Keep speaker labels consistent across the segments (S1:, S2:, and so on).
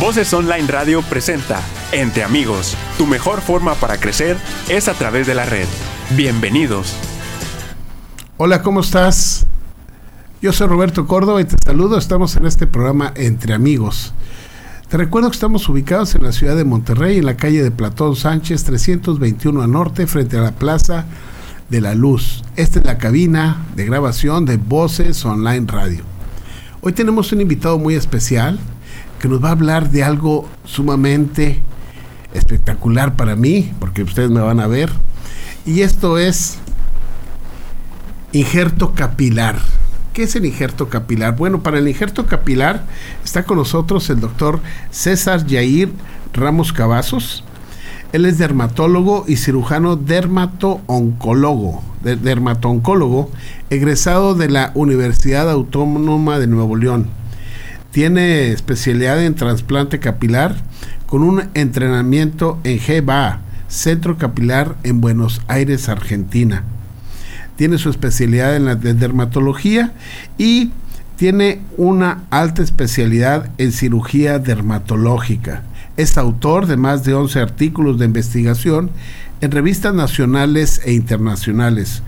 S1: Voces Online Radio presenta Entre Amigos. Tu mejor forma para crecer es a través de la red. Bienvenidos.
S2: Hola, ¿cómo estás? Yo soy Roberto Córdoba y te saludo. Estamos en este programa Entre Amigos. Te recuerdo que estamos ubicados en la ciudad de Monterrey, en la calle de Platón Sánchez, 321 a norte, frente a la Plaza de la Luz. Esta es la cabina de grabación de Voces Online Radio. Hoy tenemos un invitado muy especial que nos va a hablar de algo sumamente espectacular para mí, porque ustedes me van a ver. Y esto es injerto capilar. ¿Qué es el injerto capilar? Bueno, para el injerto capilar está con nosotros el doctor César Yair Ramos Cavazos. Él es dermatólogo y cirujano dermato-oncólogo, egresado de la Universidad Autónoma de Nuevo León tiene especialidad en trasplante capilar con un entrenamiento en GBA, Centro Capilar en Buenos Aires, Argentina. Tiene su especialidad en la dermatología y tiene una alta especialidad en cirugía dermatológica. Es autor de más de 11 artículos de investigación en revistas nacionales e internacionales.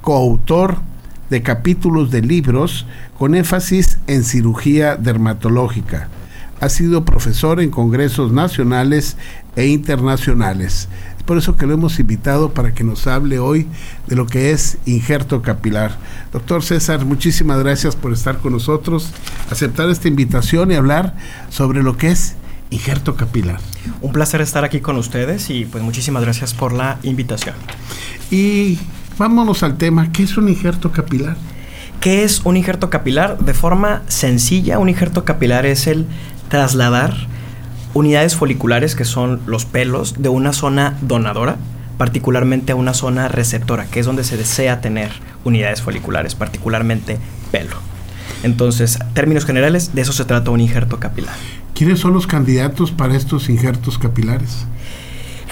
S2: Coautor de capítulos de libros con énfasis en cirugía dermatológica. Ha sido profesor en congresos nacionales e internacionales. Es por eso que lo hemos invitado para que nos hable hoy de lo que es injerto capilar. Doctor César, muchísimas gracias por estar con nosotros, aceptar esta invitación y hablar sobre lo que es injerto capilar.
S3: Un placer estar aquí con ustedes y pues muchísimas gracias por la invitación.
S2: Y vámonos al tema, ¿qué es un injerto capilar?
S3: ¿Qué es un injerto capilar? De forma sencilla, un injerto capilar es el trasladar unidades foliculares, que son los pelos, de una zona donadora, particularmente a una zona receptora, que es donde se desea tener unidades foliculares, particularmente pelo. Entonces, términos generales, de eso se trata un injerto capilar.
S2: ¿Quiénes son los candidatos para estos injertos capilares?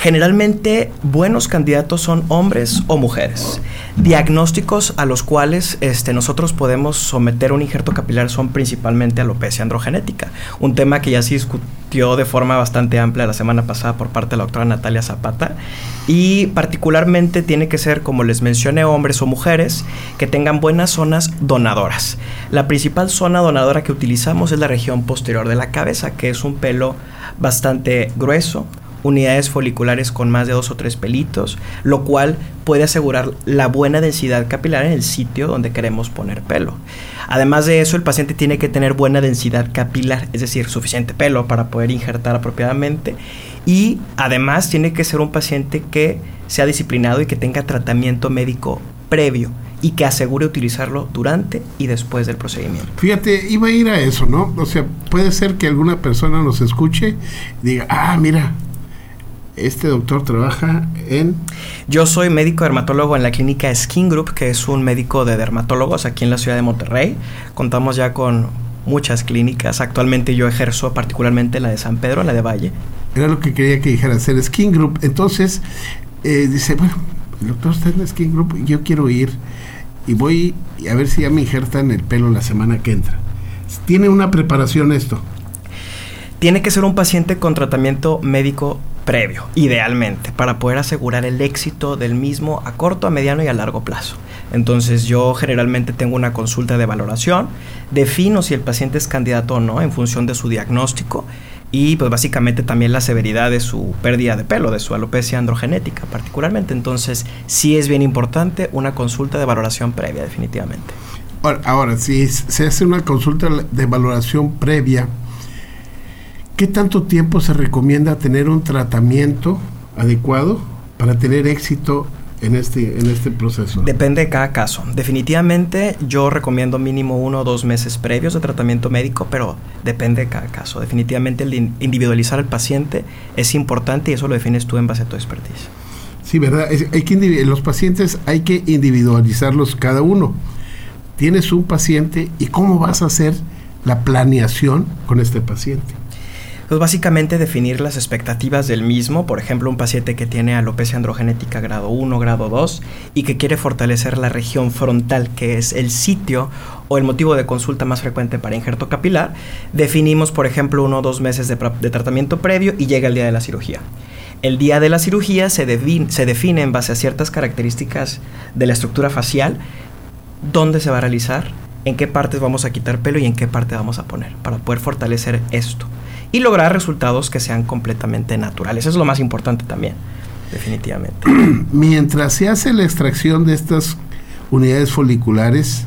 S3: Generalmente buenos candidatos son hombres o mujeres. Diagnósticos a los cuales este, nosotros podemos someter un injerto capilar son principalmente alopecia androgenética, un tema que ya se discutió de forma bastante amplia la semana pasada por parte de la doctora Natalia Zapata y particularmente tiene que ser, como les mencioné, hombres o mujeres que tengan buenas zonas donadoras. La principal zona donadora que utilizamos es la región posterior de la cabeza, que es un pelo bastante grueso, unidades foliculares con más de dos o tres pelitos, lo cual puede asegurar la buena densidad capilar en el sitio donde queremos poner pelo. Además de eso, el paciente tiene que tener buena densidad capilar, es decir, suficiente pelo para poder injertar apropiadamente y además tiene que ser un paciente que sea disciplinado y que tenga tratamiento médico previo y que asegure utilizarlo durante y después del procedimiento.
S2: Fíjate, iba a ir a eso, ¿no? O sea, puede ser que alguna persona nos escuche y diga, ah, mira, este doctor trabaja en...
S3: Yo soy médico dermatólogo en la clínica Skin Group, que es un médico de dermatólogos aquí en la ciudad de Monterrey. Contamos ya con muchas clínicas. Actualmente yo ejerzo particularmente la de San Pedro, la de Valle.
S2: Era lo que quería que dijera, hacer Skin Group. Entonces, eh, dice, bueno, el doctor está en Skin Group, yo quiero ir y voy a ver si ya me injertan el pelo la semana que entra. ¿Tiene una preparación esto?
S3: Tiene que ser un paciente con tratamiento médico previo, idealmente, para poder asegurar el éxito del mismo a corto, a mediano y a largo plazo. Entonces yo generalmente tengo una consulta de valoración, defino si el paciente es candidato o no en función de su diagnóstico y pues básicamente también la severidad de su pérdida de pelo, de su alopecia androgenética particularmente. Entonces sí es bien importante una consulta de valoración previa definitivamente.
S2: Ahora, ahora si se hace una consulta de valoración previa, ¿Qué tanto tiempo se recomienda tener un tratamiento adecuado para tener éxito en este, en este proceso?
S3: Depende de cada caso. Definitivamente yo recomiendo mínimo uno o dos meses previos de tratamiento médico, pero depende de cada caso. Definitivamente el individualizar al paciente es importante y eso lo defines tú en base a tu expertise.
S2: Sí, ¿verdad? hay que los pacientes hay que individualizarlos cada uno. Tienes un paciente y cómo vas a hacer la planeación con este paciente.
S3: Básicamente definir las expectativas del mismo, por ejemplo, un paciente que tiene alopecia androgenética grado 1, grado 2 y que quiere fortalecer la región frontal, que es el sitio o el motivo de consulta más frecuente para injerto capilar, definimos, por ejemplo, uno o dos meses de, de tratamiento previo y llega el día de la cirugía. El día de la cirugía se, se define en base a ciertas características de la estructura facial, dónde se va a realizar, en qué partes vamos a quitar pelo y en qué parte vamos a poner, para poder fortalecer esto y lograr resultados que sean completamente naturales. Eso es lo más importante también, definitivamente.
S2: Mientras se hace la extracción de estas unidades foliculares,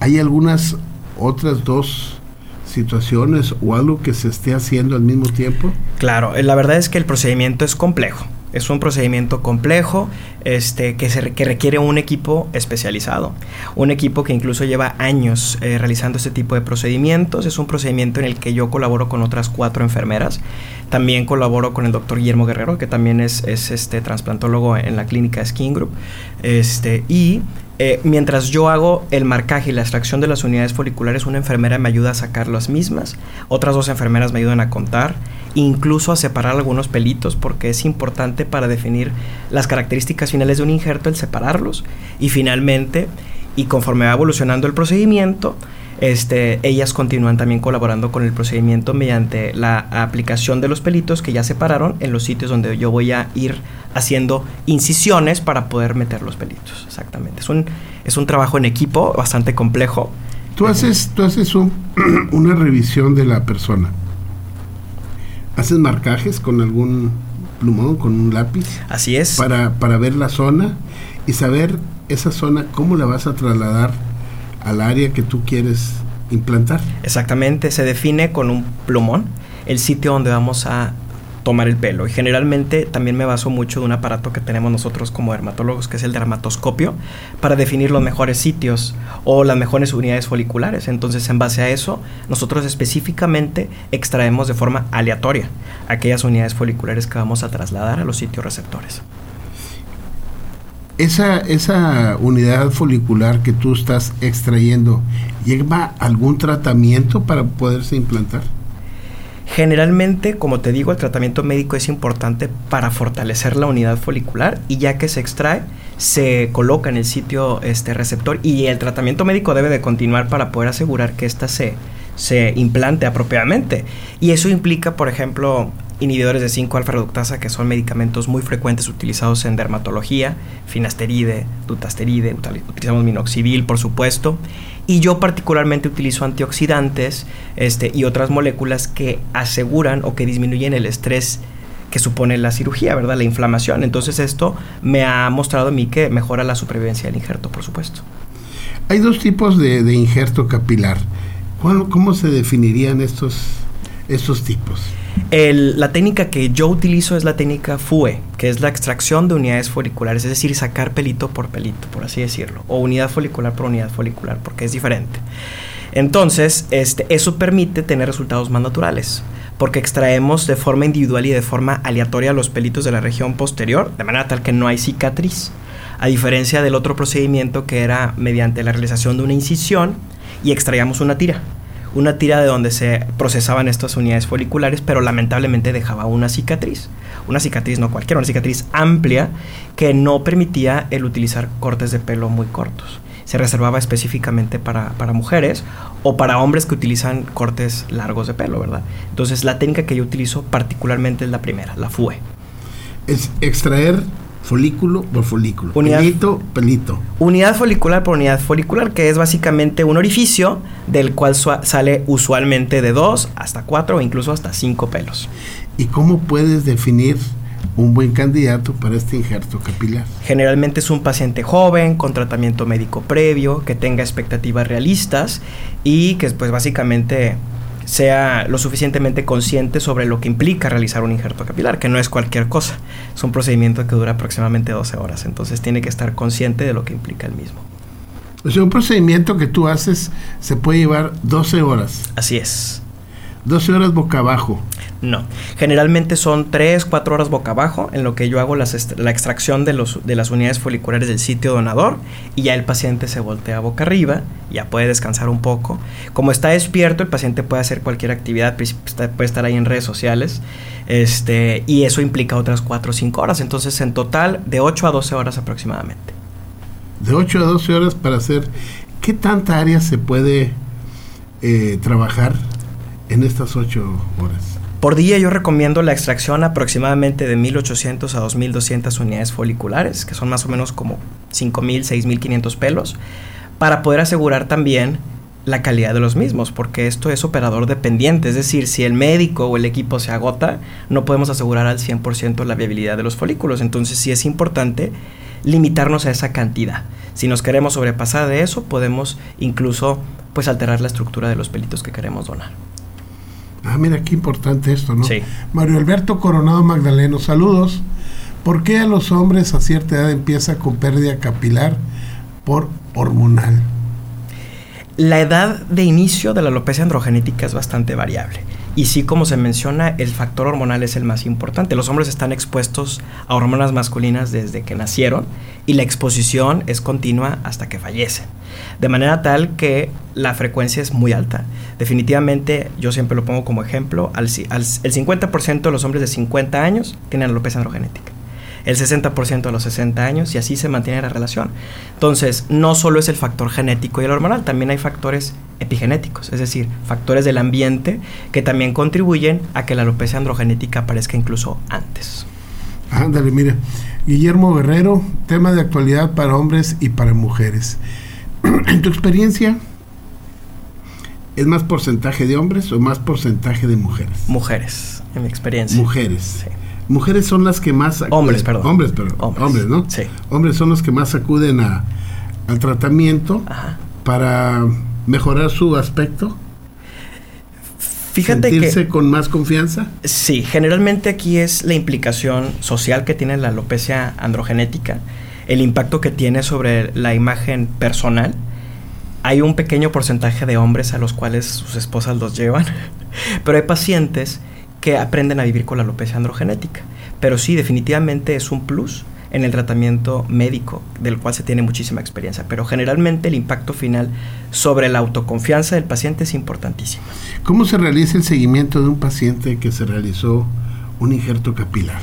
S2: hay algunas otras dos situaciones o algo que se esté haciendo al mismo tiempo?
S3: Claro, eh, la verdad es que el procedimiento es complejo. Es un procedimiento complejo este, que, se, que requiere un equipo especializado, un equipo que incluso lleva años eh, realizando este tipo de procedimientos. Es un procedimiento en el que yo colaboro con otras cuatro enfermeras. También colaboro con el doctor Guillermo Guerrero, que también es, es este, trasplantólogo en la clínica Skin Group. Este, y eh, mientras yo hago el marcaje y la extracción de las unidades foliculares, una enfermera me ayuda a sacar las mismas, otras dos enfermeras me ayudan a contar, incluso a separar algunos pelitos, porque es importante para definir las características finales de un injerto el separarlos. Y finalmente, y conforme va evolucionando el procedimiento, este, ellas continúan también colaborando con el procedimiento mediante la aplicación de los pelitos que ya separaron en los sitios donde yo voy a ir haciendo incisiones para poder meter los pelitos. Exactamente. Es un, es un trabajo en equipo bastante complejo.
S2: Tú haces, tú haces una revisión de la persona. ¿Haces marcajes con algún plumón, con un lápiz?
S3: Así es.
S2: Para, para ver la zona y saber esa zona, cómo la vas a trasladar al área que tú quieres implantar.
S3: Exactamente, se define con un plumón el sitio donde vamos a tomar el pelo. Y generalmente también me baso mucho de un aparato que tenemos nosotros como dermatólogos, que es el dermatoscopio, para definir los mejores sitios o las mejores unidades foliculares. Entonces, en base a eso, nosotros específicamente extraemos de forma aleatoria aquellas unidades foliculares que vamos a trasladar a los sitios receptores.
S2: Esa, esa unidad folicular que tú estás extrayendo, ¿lleva algún tratamiento para poderse implantar?
S3: Generalmente, como te digo, el tratamiento médico es importante para fortalecer la unidad folicular y ya que se extrae, se coloca en el sitio este receptor y el tratamiento médico debe de continuar para poder asegurar que ésta se, se implante apropiadamente. Y eso implica, por ejemplo, inhibidores de 5-alfa reductasa, que son medicamentos muy frecuentes utilizados en dermatología, finasteride, dutasteride, utilizamos minoxidil, por supuesto, y yo particularmente utilizo antioxidantes este, y otras moléculas que aseguran o que disminuyen el estrés que supone la cirugía, ¿verdad? La inflamación. Entonces esto me ha mostrado a mí que mejora la supervivencia del injerto, por supuesto.
S2: Hay dos tipos de injerto capilar. ¿Cómo se definirían estos, estos tipos?
S3: la técnica que yo utilizo es la técnica FUE, que es la extracción de unidades foliculares, es decir, sacar pelito por pelito, por así decirlo, o unidad folicular por unidad folicular, porque es diferente. Entonces, este, eso permite tener resultados más naturales, porque extraemos de forma individual y de forma aleatoria los pelitos de la región posterior, de manera tal que no hay cicatriz, a diferencia del otro procedimiento que era mediante la realización de una incisión y extraíamos una tira una tira de donde se procesaban estas unidades foliculares, pero lamentablemente dejaba una cicatriz. Una cicatriz no cualquiera, una cicatriz amplia que no permitía el utilizar cortes de pelo muy cortos. Se reservaba específicamente para, para mujeres o para hombres que utilizan cortes largos de pelo, ¿verdad? Entonces la técnica que yo utilizo particularmente es la primera, la FUE.
S2: Es extraer folículo por folículo. pelito, pelito.
S3: Unidad folicular por unidad folicular, que es básicamente un orificio del cual sale usualmente de dos hasta cuatro o incluso hasta cinco pelos.
S2: ¿Y cómo puedes definir un buen candidato para este injerto capilar?
S3: Generalmente es un paciente joven, con tratamiento médico previo, que tenga expectativas realistas y que pues básicamente sea lo suficientemente consciente sobre lo que implica realizar un injerto capilar, que no es cualquier cosa. Es un procedimiento que dura aproximadamente 12 horas, entonces tiene que estar consciente de lo que implica el mismo.
S2: O sea, un procedimiento que tú haces se puede llevar 12 horas.
S3: Así es.
S2: 12 horas boca abajo.
S3: No. Generalmente son 3, 4 horas boca abajo en lo que yo hago la extracción de, los, de las unidades foliculares del sitio donador y ya el paciente se voltea boca arriba, ya puede descansar un poco. Como está despierto, el paciente puede hacer cualquier actividad, pues, puede estar ahí en redes sociales este, y eso implica otras 4 o 5 horas. Entonces, en total, de 8 a 12 horas aproximadamente.
S2: De 8 a 12 horas para hacer... ¿Qué tanta área se puede eh, trabajar en estas 8 horas?
S3: Por día yo recomiendo la extracción aproximadamente de 1800 a 2200 unidades foliculares, que son más o menos como 5000, 6500 pelos, para poder asegurar también la calidad de los mismos, porque esto es operador dependiente, es decir, si el médico o el equipo se agota, no podemos asegurar al 100% la viabilidad de los folículos, entonces sí es importante limitarnos a esa cantidad. Si nos queremos sobrepasar de eso, podemos incluso pues alterar la estructura de los pelitos que queremos donar.
S2: Ah, mira qué importante esto, ¿no? Sí. Mario Alberto Coronado Magdaleno, saludos. ¿Por qué a los hombres a cierta edad empieza con pérdida capilar por hormonal?
S3: La edad de inicio de la alopecia androgenética es bastante variable. Y sí, como se menciona, el factor hormonal es el más importante. Los hombres están expuestos a hormonas masculinas desde que nacieron y la exposición es continua hasta que fallecen. De manera tal que la frecuencia es muy alta. Definitivamente, yo siempre lo pongo como ejemplo, el 50% de los hombres de 50 años tienen alopecia androgenética el 60% a los 60 años y así se mantiene la relación. Entonces, no solo es el factor genético y el hormonal, también hay factores epigenéticos, es decir, factores del ambiente que también contribuyen a que la alopecia androgenética aparezca incluso antes.
S2: Ándale, mire. Guillermo Guerrero, tema de actualidad para hombres y para mujeres. en tu experiencia, ¿es más porcentaje de hombres o más porcentaje de mujeres?
S3: Mujeres, en mi experiencia.
S2: Mujeres. Sí mujeres son las que más
S3: hombres perdón
S2: hombres pero hombres, no sí hombres son los que más acuden a, al tratamiento para mejorar su aspecto
S3: Fíjate
S2: sentirse con más confianza
S3: sí generalmente aquí es la implicación social que tiene la alopecia androgenética el impacto que tiene sobre la imagen personal. Hay un pequeño porcentaje de hombres a los cuales sus esposas los llevan pero hay pacientes que aprenden a vivir con la alopecia androgenética. Pero sí, definitivamente es un plus en el tratamiento médico, del cual se tiene muchísima experiencia. Pero generalmente el impacto final sobre la autoconfianza del paciente es importantísimo.
S2: ¿Cómo se realiza el seguimiento de un paciente que se realizó un injerto capilar?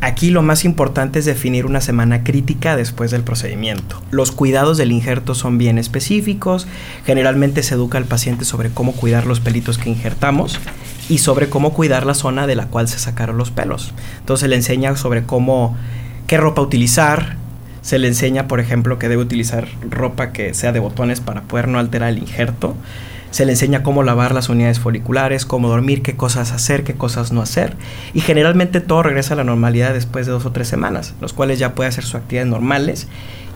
S3: Aquí lo más importante es definir una semana crítica después del procedimiento. Los cuidados del injerto son bien específicos, generalmente se educa al paciente sobre cómo cuidar los pelitos que injertamos y sobre cómo cuidar la zona de la cual se sacaron los pelos. Entonces se le enseña sobre cómo, qué ropa utilizar, se le enseña, por ejemplo, que debe utilizar ropa que sea de botones para poder no alterar el injerto se le enseña cómo lavar las unidades foliculares, cómo dormir, qué cosas hacer, qué cosas no hacer. Y generalmente todo regresa a la normalidad después de dos o tres semanas, los cuales ya puede hacer sus actividades normales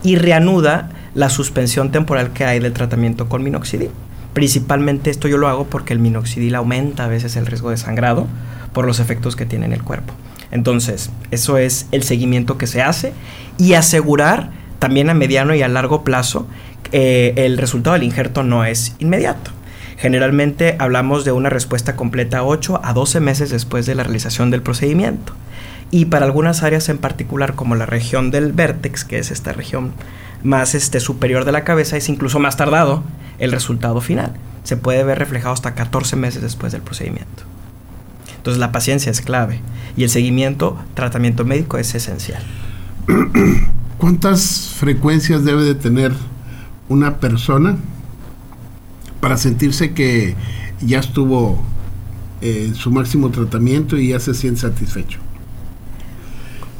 S3: y reanuda la suspensión temporal que hay del tratamiento con minoxidil. Principalmente esto yo lo hago porque el minoxidil aumenta a veces el riesgo de sangrado por los efectos que tiene en el cuerpo. Entonces, eso es el seguimiento que se hace y asegurar también a mediano y a largo plazo eh, el resultado del injerto no es inmediato. Generalmente hablamos de una respuesta completa 8 a 12 meses después de la realización del procedimiento. Y para algunas áreas en particular, como la región del vértex, que es esta región más este, superior de la cabeza, es incluso más tardado el resultado final. Se puede ver reflejado hasta 14 meses después del procedimiento. Entonces la paciencia es clave y el seguimiento, tratamiento médico es esencial.
S2: ¿Cuántas frecuencias debe de tener una persona para sentirse que ya estuvo en eh, su máximo tratamiento y ya se siente satisfecho.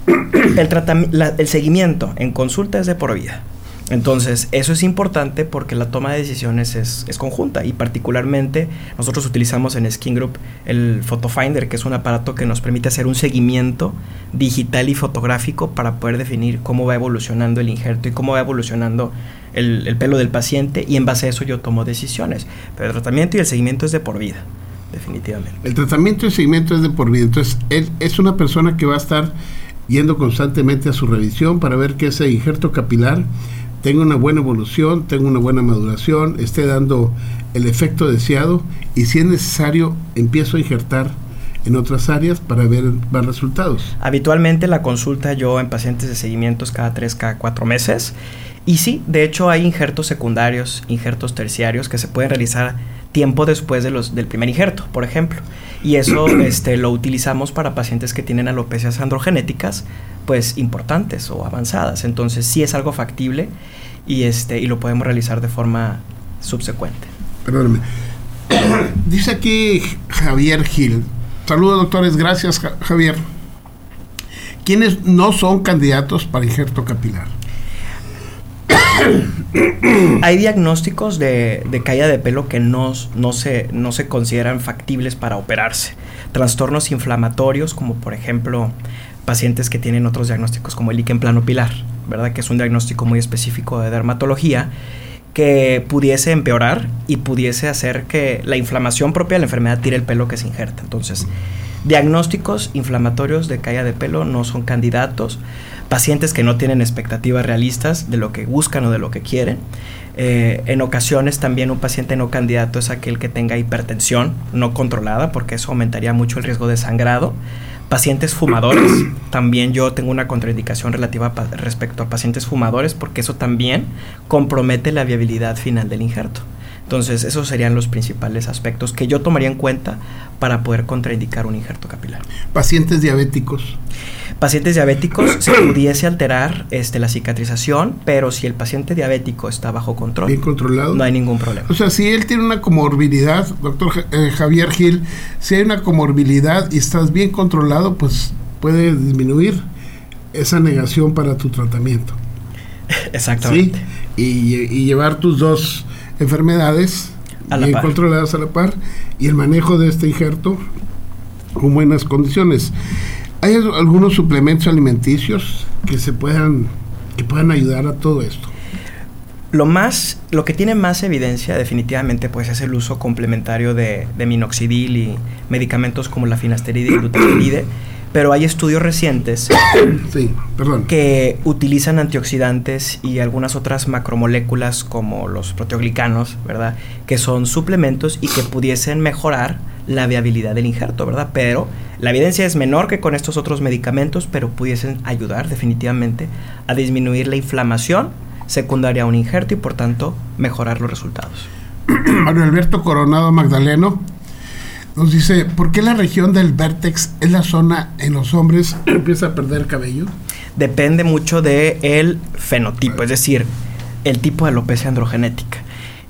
S3: El, el seguimiento en consulta es de por vida. Entonces, eso es importante porque la toma de decisiones es, conjunta y particularmente nosotros utilizamos en Skin Group el Photo Finder, que es un aparato que nos permite hacer un seguimiento digital y fotográfico para poder definir cómo va evolucionando el injerto y cómo va evolucionando el, pelo del paciente y en base a eso yo tomo decisiones. Pero el tratamiento y el seguimiento es de por vida, definitivamente.
S2: El tratamiento y el seguimiento es de por vida. Entonces, él es una persona que va a estar yendo constantemente a su revisión para ver que ese injerto capilar tenga una buena evolución, tenga una buena maduración, esté dando el efecto deseado y si es necesario empiezo a injertar en otras áreas para ver más resultados.
S3: Habitualmente la consulta yo en pacientes de seguimientos cada tres, cada cuatro meses. Y sí, de hecho hay injertos secundarios, injertos terciarios que se pueden realizar tiempo después de los, del primer injerto, por ejemplo. Y eso este, lo utilizamos para pacientes que tienen alopecias androgenéticas, pues importantes o avanzadas. Entonces sí es algo factible y, este, y lo podemos realizar de forma subsecuente.
S2: Perdóname. Dice aquí Javier Gil. Saludos doctores, gracias Javier. ¿Quiénes no son candidatos para injerto capilar?
S3: Hay diagnósticos de, caída de pelo que no, no, se, no se consideran factibles para operarse. Trastornos inflamatorios, como por ejemplo pacientes que tienen otros diagnósticos como el líquen plano pilar, ¿verdad? Que es un diagnóstico muy específico de dermatología que pudiese empeorar y pudiese hacer que la inflamación propia de la enfermedad tire el pelo que se injerta. Entonces, diagnósticos inflamatorios de caída de pelo no son candidatos pacientes que no tienen expectativas realistas de lo que buscan o de lo que quieren. Eh, en ocasiones también un paciente no candidato es aquel que tenga hipertensión no controlada porque eso aumentaría mucho el riesgo de sangrado. Pacientes fumadores, también yo tengo una contraindicación relativa respecto a pacientes fumadores porque eso también compromete la viabilidad final del injerto. Entonces, esos serían los principales aspectos que yo tomaría en cuenta para poder contraindicar un injerto capilar.
S2: Pacientes diabéticos
S3: pacientes diabéticos se pudiese alterar este, la cicatrización, pero si el paciente diabético está bajo control,
S2: bien controlado,
S3: no hay ningún problema.
S2: O sea, si él tiene una comorbilidad, doctor eh, Javier Gil, si hay una comorbilidad y estás bien controlado, pues puede disminuir esa negación para tu tratamiento.
S3: Exactamente.
S2: Y, llevar tus dos enfermedades bien controladas a la par y el manejo de este injerto con buenas condiciones. ¿Hay algunos suplementos alimenticios que se puedan que puedan ayudar a todo esto?
S3: Lo más, lo que tiene más evidencia definitivamente pues es el uso complementario de, minoxidil y medicamentos como la finasteride y glutateride, pero hay estudios recientes que utilizan antioxidantes y algunas otras macromoléculas como los proteoglicanos, ¿verdad? Que son suplementos y que pudiesen mejorar la viabilidad del injerto, ¿verdad? Pero la evidencia es menor que con estos otros medicamentos, pero pudiesen ayudar definitivamente a disminuir la inflamación secundaria a un injerto y por tanto mejorar los resultados.
S2: Mario Alberto Coronado Magdaleno nos dice, ¿por qué la región del vértex es la zona en los hombres que empieza a perder cabello?
S3: Depende mucho del el fenotipo, es decir, el tipo de alopecia androgenética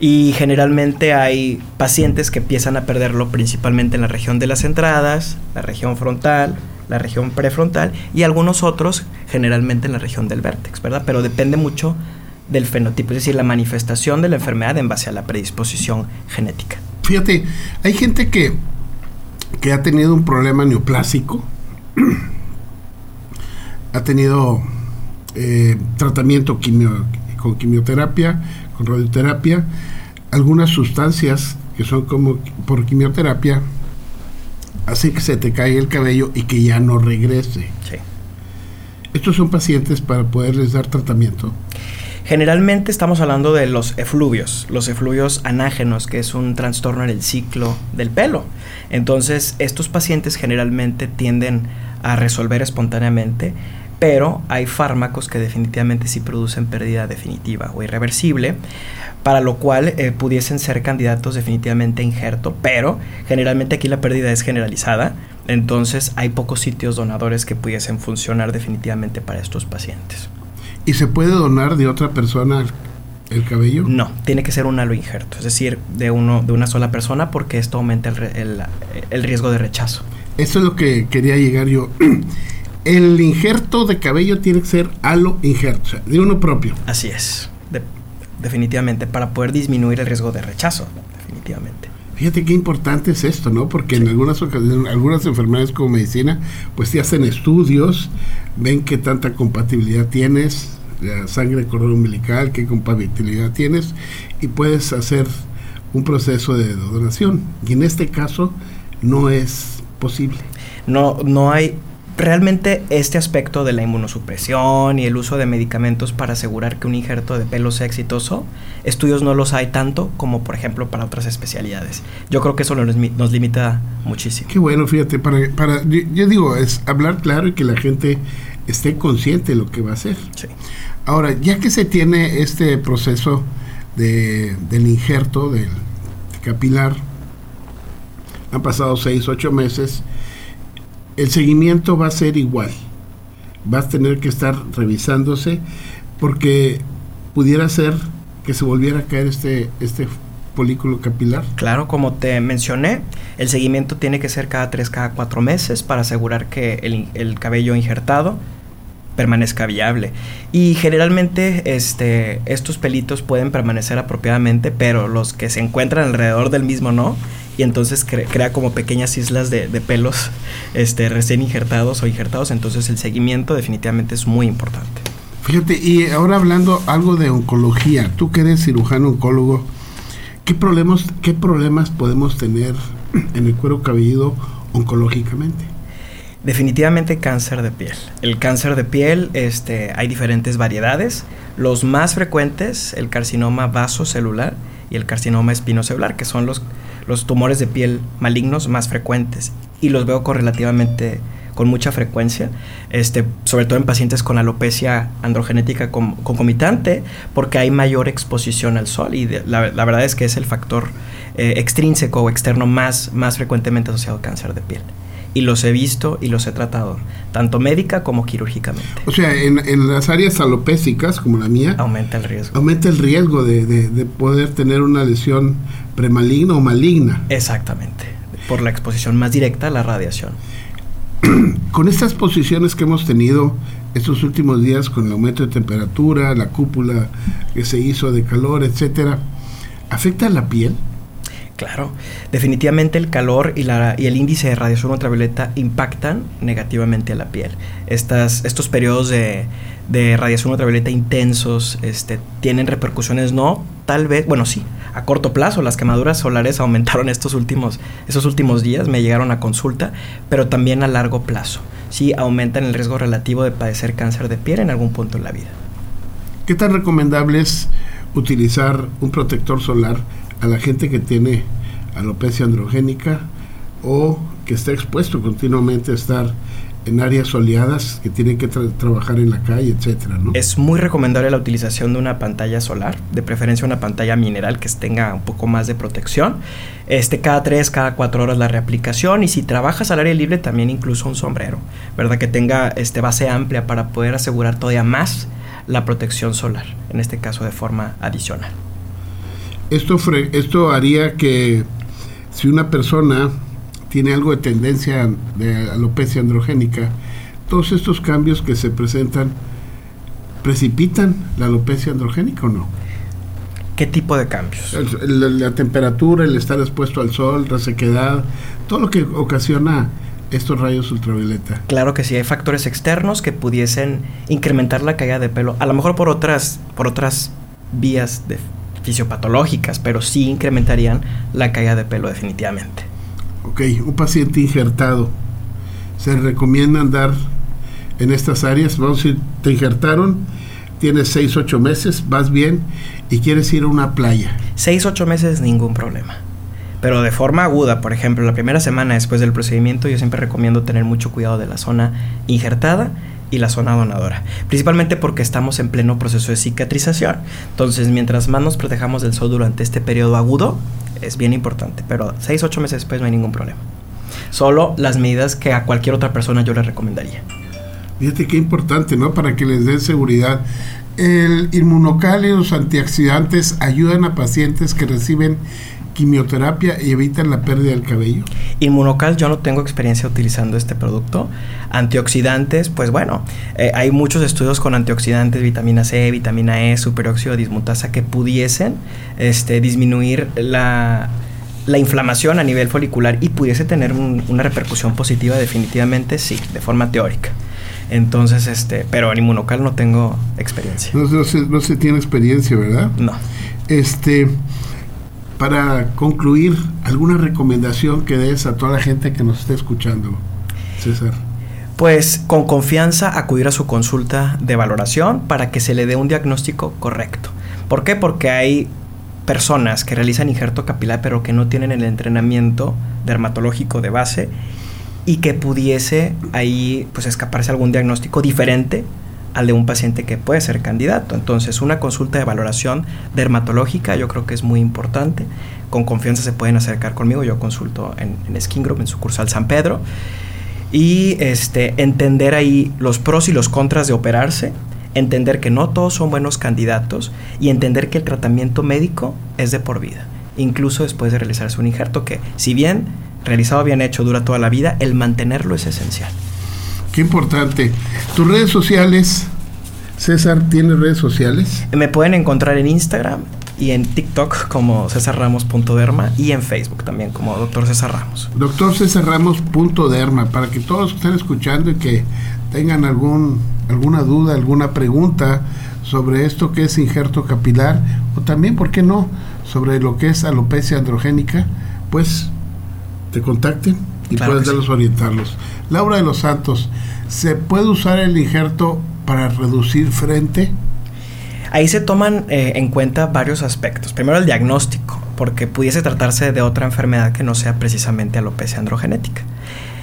S3: y generalmente hay pacientes que empiezan a perderlo principalmente en la región de las entradas, la región frontal, la región prefrontal y algunos otros generalmente en la región del vértex, ¿verdad? Pero depende mucho del fenotipo, es decir, la manifestación de la enfermedad en base a la predisposición genética.
S2: Fíjate, hay gente que, que ha tenido un problema neoplásico, ha tenido eh, tratamiento con quimioterapia, con radioterapia, algunas sustancias que son como por quimioterapia, hace que se te caiga el cabello y que ya no regrese. Sí. Estos son pacientes para poderles dar tratamiento.
S3: Generalmente estamos hablando de los efluvios, los efluvios anágenos, que es un trastorno en el ciclo del pelo. Entonces, estos pacientes generalmente tienden a resolver espontáneamente, pero hay fármacos que definitivamente sí producen pérdida definitiva o irreversible para lo cual eh, pudiesen ser candidatos definitivamente a injerto, pero generalmente aquí la pérdida es generalizada, entonces hay pocos sitios donadores que pudiesen funcionar definitivamente para estos pacientes.
S2: ¿Y se puede donar de otra persona el cabello?
S3: No, tiene que ser un halo injerto, es decir, de, uno, de una sola persona porque esto aumenta el, el riesgo de rechazo.
S2: Eso es lo que quería llegar yo. El injerto de cabello tiene que ser halo injerto, de uno propio.
S3: Así es definitivamente, para poder disminuir el riesgo de rechazo, definitivamente.
S2: Fíjate qué importante es esto, ¿no? Porque en algunas ocasiones, algunas enfermedades como medicina, pues te hacen estudios, ven qué tanta compatibilidad tienes, la sangre cordón umbilical, qué compatibilidad tienes, y puedes hacer un proceso de donación. Y en este caso no es posible.
S3: No, no hay realmente este aspecto de la inmunosupresión y el uso de medicamentos para asegurar que un injerto de pelo sea exitoso, estudios no los hay tanto como por ejemplo para otras especialidades. Yo creo que eso nos, nos limita muchísimo.
S2: Qué bueno, fíjate, para, para yo, digo, es hablar claro y que la gente esté consciente de lo que va a hacer.
S3: Sí.
S2: Ahora, ya que se tiene este proceso de, del injerto del capilar, han pasado seis, ocho meses, el seguimiento va a ser igual. Vas a tener que estar revisándose porque pudiera ser que se volviera a caer este, este folículo capilar.
S3: Claro, como te mencioné, el seguimiento tiene que ser cada tres, cada cuatro meses para asegurar que el, el cabello injertado permanezca viable. Y generalmente este, estos pelitos pueden permanecer apropiadamente, pero los que se encuentran alrededor del mismo no. Y entonces crea como pequeñas islas de, pelos este, recién injertados o injertados. Entonces el seguimiento definitivamente es muy importante.
S2: Fíjate, y ahora hablando algo de oncología, tú que eres cirujano oncólogo, ¿qué problemas, qué problemas podemos tener en el cuero cabelludo oncológicamente?
S3: Definitivamente cáncer de piel. El cáncer de piel, este, hay diferentes variedades. Los más frecuentes, el carcinoma vasocelular y el carcinoma espinocelular, que son los, los tumores de piel malignos más frecuentes. Y los veo correlativamente con mucha frecuencia, este, sobre todo en pacientes con alopecia androgenética concomitante, porque hay mayor exposición al sol y la, verdad es que es el factor eh, extrínseco o externo más, más frecuentemente asociado al cáncer de piel y los he visto y los he tratado, tanto médica como quirúrgicamente.
S2: O sea, en, las áreas alopécicas, como la mía,
S3: aumenta el riesgo.
S2: Aumenta el riesgo de, de, poder tener una lesión premaligna o maligna.
S3: Exactamente, por la exposición más directa a la radiación.
S2: con estas posiciones que hemos tenido estos últimos días, con el aumento de temperatura, la cúpula que se hizo de calor, etcétera, ¿afecta la piel?
S3: Claro, definitivamente el calor y, la, y el índice de radiación ultravioleta impactan negativamente a la piel. Estas, estos periodos de, de radiación ultravioleta intensos este, tienen repercusiones no, tal vez, bueno, sí, a corto plazo. Las quemaduras solares aumentaron estos últimos, estos últimos días, me llegaron a consulta, pero también a largo plazo. Sí, aumentan el riesgo relativo de padecer cáncer de piel en algún punto en la vida.
S2: ¿Qué tan recomendable es utilizar un protector solar a la gente que tiene alopecia androgénica o que está expuesto continuamente a estar en áreas soleadas que tienen que trabajar en la calle, etcétera, ¿no?
S3: Es muy recomendable la utilización de una pantalla solar, de preferencia una pantalla mineral que tenga un poco más de protección. Este, cada tres, cada cuatro horas la reaplicación y si trabajas al aire libre también incluso un sombrero, ¿verdad? Que tenga este, base amplia para poder asegurar todavía más la protección solar, en este caso de forma adicional.
S2: Esto, esto haría que si una persona tiene algo de tendencia de alopecia androgénica, todos estos cambios que se presentan precipitan la alopecia androgénica o no?
S3: ¿Qué tipo de cambios?
S2: La, temperatura, el estar expuesto al sol, la sequedad, todo lo que ocasiona estos rayos ultravioleta.
S3: Claro que sí, hay factores externos que pudiesen incrementar la caída de pelo, a lo mejor por otras, por otras vías de fisiopatológicas, pero sí incrementarían la caída de pelo definitivamente.
S2: Ok, un paciente injertado, ¿se recomienda andar en estas áreas? Vamos a decir, te injertaron, tienes 6, 8 meses, vas bien y quieres ir a una playa.
S3: 6, 8 meses, ningún problema. Pero de forma aguda, por ejemplo, la primera semana después del procedimiento, yo siempre recomiendo tener mucho cuidado de la zona injertada y la zona donadora, principalmente porque estamos en pleno proceso de cicatrización. Entonces, mientras más nos protejamos del sol durante este periodo agudo, es bien importante, pero 6-8 meses después no hay ningún problema. Solo las medidas que a cualquier otra persona yo le recomendaría.
S2: Fíjate qué importante, ¿no? Para que les den seguridad. El inmunocal y los antioxidantes ayudan a pacientes que reciben quimioterapia y evitan la pérdida del cabello?
S3: Inmunocal, yo no tengo experiencia utilizando este producto. Antioxidantes, pues bueno, eh, hay muchos estudios con antioxidantes, vitamina C, vitamina E, superóxido dismutasa, que pudiesen este, disminuir la, la inflamación a nivel folicular y pudiese tener una repercusión positiva definitivamente, sí, de forma teórica. Entonces, este, pero en inmunocal no tengo experiencia.
S2: No, no, se, no se tiene experiencia, ¿verdad?
S3: No.
S2: Este, para concluir, ¿alguna recomendación que des a toda la gente que nos esté escuchando, César?
S3: Pues con confianza acudir a su consulta de valoración para que se le dé un diagnóstico correcto. ¿Por qué? Porque hay personas que realizan injerto capilar pero que no tienen el entrenamiento dermatológico de base y que pudiese ahí pues escaparse algún diagnóstico diferente al de un paciente que puede ser candidato. Entonces, una consulta de valoración dermatológica yo creo que es muy importante. Con confianza se pueden acercar conmigo. Yo consulto en, en Skin Group, en sucursal San Pedro. Y este, entender ahí los pros y los contras de operarse entender que no todos son buenos candidatos y entender que el tratamiento médico es de por vida, incluso después de realizarse un injerto que, si bien realizado bien hecho dura toda la vida, el mantenerlo es esencial.
S2: Qué importante. Tus redes sociales, César, ¿tienes redes sociales?
S3: Me pueden encontrar en Instagram y en TikTok como cesarramos.derma y en Facebook también como Doctor César Ramos.
S2: Doctor César Ramos.derma, para que todos estén escuchando y que tengan algún, alguna duda, alguna pregunta sobre esto que es injerto capilar o también, ¿por qué no?, sobre lo que es alopecia androgénica, pues te contacten y puedes darlos orientarlos. Laura de los Santos, ¿se puede usar el injerto para reducir frente?
S3: Ahí se toman eh, en cuenta varios aspectos. Primero el diagnóstico, porque pudiese tratarse de otra enfermedad que no sea precisamente alopecia androgenética.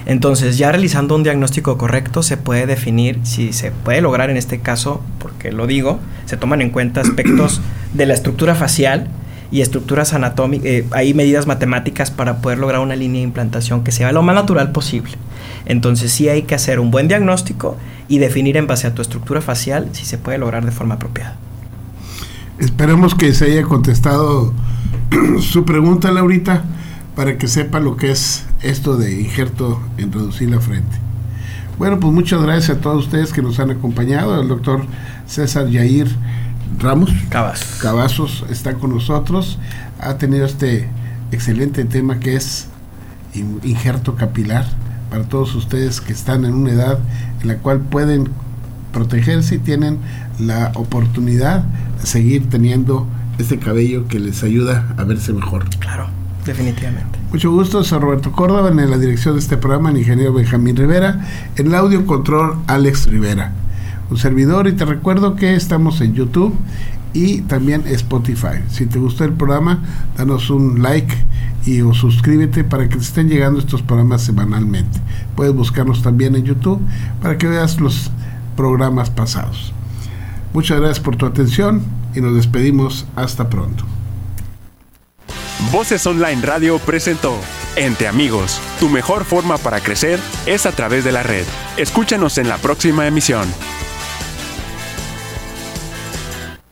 S3: Entonces, ya realizando un diagnóstico correcto, se puede definir si se puede lograr en este caso, porque lo digo, se toman en cuenta aspectos de la estructura facial y estructuras anatómicas, eh, hay medidas matemáticas para poder lograr una línea de implantación que sea lo más natural posible. Entonces, sí hay que hacer un buen diagnóstico y definir en base a tu estructura facial si se puede lograr de forma apropiada.
S2: Esperemos que se haya contestado su pregunta, Laurita para que sepa lo que es esto de injerto en reducir la frente. Bueno, pues muchas gracias a todos ustedes que nos han acompañado. El doctor César Yair Ramos
S3: Cavazos.
S2: Cavazos está con nosotros. Ha tenido este excelente tema que es injerto capilar para todos ustedes que están en una edad en la cual pueden protegerse y tienen la oportunidad de seguir teniendo este cabello que les ayuda a verse mejor.
S3: Claro. Definitivamente.
S2: Mucho gusto, soy Roberto Córdoba, en la dirección de este programa, el ingeniero Benjamín Rivera, en el audio control Alex Rivera, un servidor y te recuerdo que estamos en YouTube y también Spotify. Si te gustó el programa, danos un like y o suscríbete para que te estén llegando estos programas semanalmente. Puedes buscarnos también en YouTube para que veas los programas pasados. Muchas gracias por tu atención y nos despedimos hasta pronto.
S1: Voces Online Radio presentó Entre Amigos. Tu mejor forma para crecer es a través de la red. Escúchanos en la próxima emisión.